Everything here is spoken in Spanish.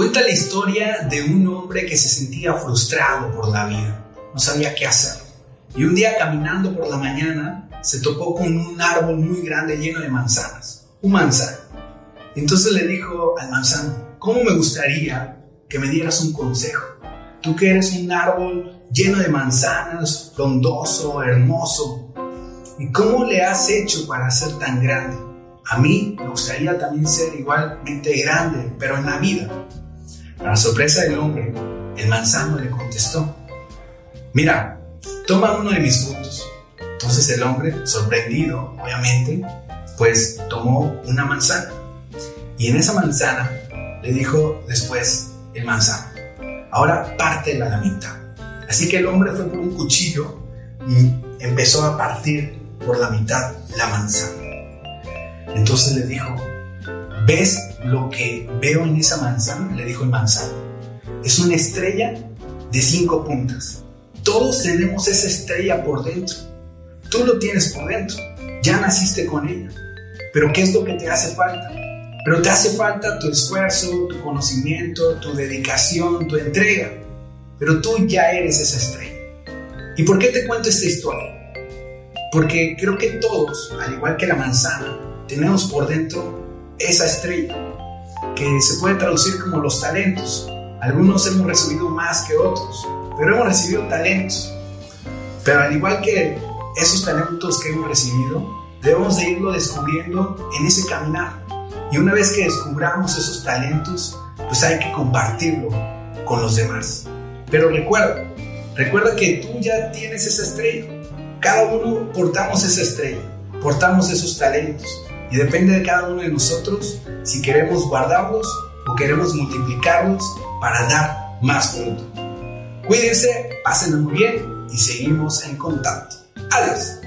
Cuenta la historia de un hombre que se sentía frustrado por la vida, no sabía qué hacer. Y un día caminando por la mañana se topó con un árbol muy grande lleno de manzanas, un manzano. Entonces le dijo al manzano, ¿cómo me gustaría que me dieras un consejo? Tú que eres un árbol lleno de manzanas, frondoso, hermoso. ¿Y cómo le has hecho para ser tan grande? A mí me gustaría también ser igualmente grande, pero en la vida. Para sorpresa del hombre, el manzano le contestó, mira, toma uno de mis frutos. Entonces el hombre, sorprendido, obviamente, pues tomó una manzana. Y en esa manzana le dijo después el manzano, ahora pártela la mitad. Así que el hombre fue por un cuchillo y empezó a partir por la mitad la manzana. Entonces le dijo, ¿ves lo que veo en esa manzana? Le dijo el manzano. Es una estrella de cinco puntas. Todos tenemos esa estrella por dentro. Tú lo tienes por dentro. Ya naciste con ella. Pero ¿qué es lo que te hace falta? Pero te hace falta tu esfuerzo, tu conocimiento, tu dedicación, tu entrega. Pero tú ya eres esa estrella. ¿Y por qué te cuento esta historia? Porque creo que todos, al igual que la manzana, tenemos por dentro esa estrella, que se puede traducir como los talentos. Algunos hemos recibido más que otros, pero hemos recibido talentos. Pero al igual que esos talentos que hemos recibido, debemos de irlo descubriendo en ese caminar. Y una vez que descubramos esos talentos, pues hay que compartirlo con los demás. Pero recuerda, recuerda que tú ya tienes esa estrella. Cada uno portamos esa estrella, portamos esos talentos. Y depende de cada uno de nosotros si queremos guardarlos o queremos multiplicarlos para dar más fruto. Cuídense, pásenlo muy bien y seguimos en contacto. Adiós.